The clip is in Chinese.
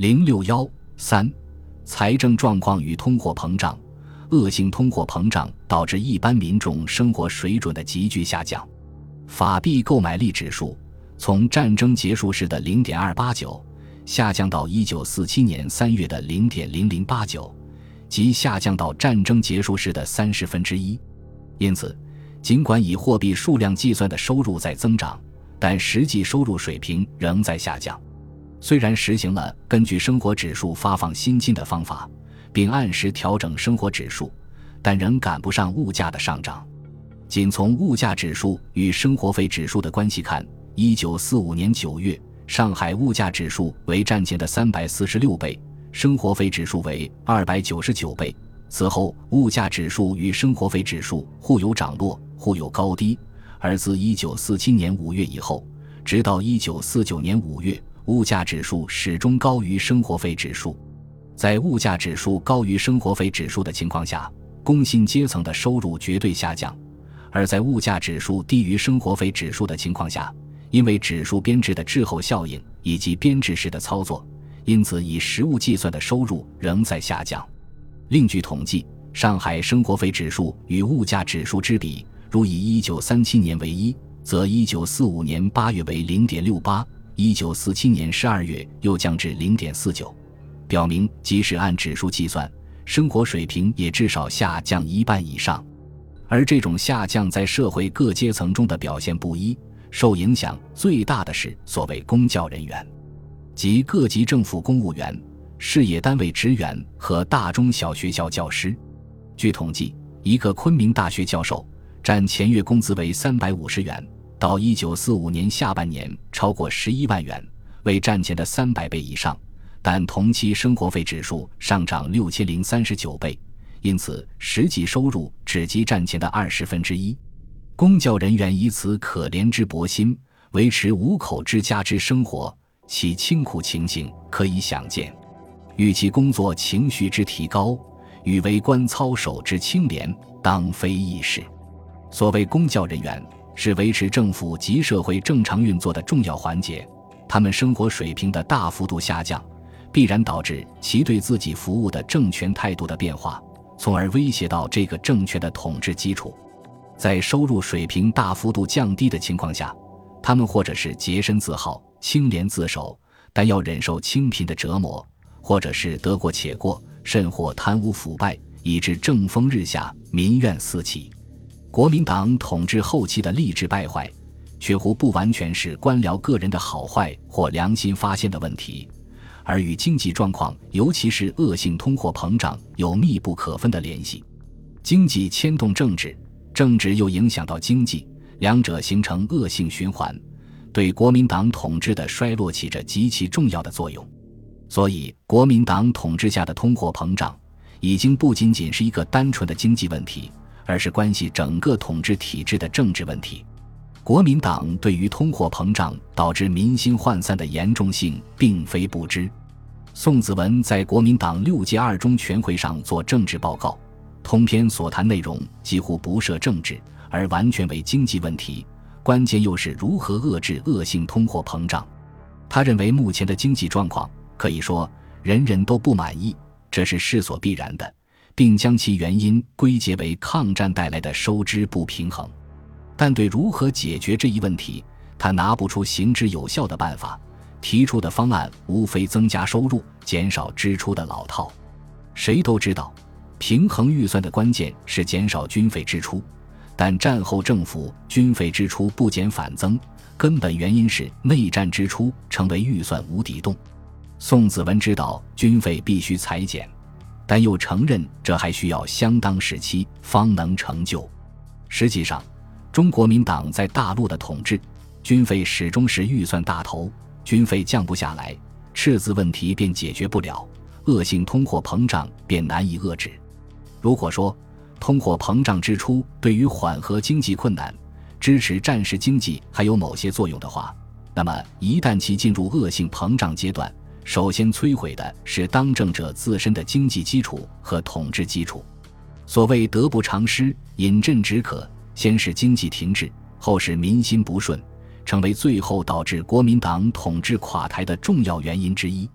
零六幺三，财政状况与通货膨胀，恶性通货膨胀导致一般民众生活水准的急剧下降。法币购买力指数从战争结束时的零点二八九下降到一九四七年三月的零点零零八九，即下降到战争结束时的三十分之一。因此，尽管以货币数量计算的收入在增长，但实际收入水平仍在下降。虽然实行了根据生活指数发放薪金的方法，并按时调整生活指数，但仍赶不上物价的上涨。仅从物价指数与生活费指数的关系看，一九四五年九月，上海物价指数为战前的三百四十六倍，生活费指数为二百九十九倍。此后，物价指数与生活费指数互有涨落，互有高低。而自一九四七年五月以后，直到一九四九年五月。物价指数始终高于生活费指数，在物价指数高于生活费指数的情况下，工薪阶层的收入绝对下降；而在物价指数低于生活费指数的情况下，因为指数编制的滞后效应以及编制时的操作，因此以实物计算的收入仍在下降。另据统计，上海生活费指数与物价指数之比，如以1937年为一，则1945年8月为0.68。一九四七年十二月又降至零点四九，表明即使按指数计算，生活水平也至少下降一半以上。而这种下降在社会各阶层中的表现不一，受影响最大的是所谓公教人员，即各级政府公务员、事业单位职员和大中小学校教师。据统计，一个昆明大学教授占前月工资为三百五十元。到一九四五年下半年，超过十一万元，为战前的三百倍以上。但同期生活费指数上涨六千零三十九倍，因此实际收入只及战前的二十分之一。公教人员以此可怜之薄薪维持五口之家之生活，其清苦情形可以想见。与其工作情绪之提高，与为官操守之清廉，当非易事。所谓公教人员。是维持政府及社会正常运作的重要环节，他们生活水平的大幅度下降，必然导致其对自己服务的政权态度的变化，从而威胁到这个政权的统治基础。在收入水平大幅度降低的情况下，他们或者是洁身自好、清廉自守，但要忍受清贫的折磨；或者是得过且过，甚或贪污腐败，以致政风日下，民怨四起。国民党统治后期的吏治败坏，却乎不完全是官僚个人的好坏或良心发现的问题，而与经济状况，尤其是恶性通货膨胀有密不可分的联系。经济牵动政治，政治又影响到经济，两者形成恶性循环，对国民党统治的衰落起着极其重要的作用。所以，国民党统治下的通货膨胀，已经不仅仅是一个单纯的经济问题。而是关系整个统治体制的政治问题。国民党对于通货膨胀导致民心涣散的严重性，并非不知。宋子文在国民党六届二中全会上做政治报告，通篇所谈内容几乎不涉政治，而完全为经济问题，关键又是如何遏制恶性通货膨胀。他认为目前的经济状况可以说人人都不满意，这是势所必然的。并将其原因归结为抗战带来的收支不平衡，但对如何解决这一问题，他拿不出行之有效的办法，提出的方案无非增加收入、减少支出的老套。谁都知道，平衡预算的关键是减少军费支出，但战后政府军费支出不减反增，根本原因是内战支出成为预算无底洞。宋子文知道军费必须裁减。但又承认，这还需要相当时期方能成就。实际上，中国民党在大陆的统治，军费始终是预算大头，军费降不下来，赤字问题便解决不了，恶性通货膨胀便难以遏制。如果说通货膨胀支出对于缓和经济困难、支持战时经济还有某些作用的话，那么一旦其进入恶性膨胀阶段，首先摧毁的是当政者自身的经济基础和统治基础。所谓得不偿失，饮鸩止渴，先是经济停滞，后是民心不顺，成为最后导致国民党统治垮台的重要原因之一。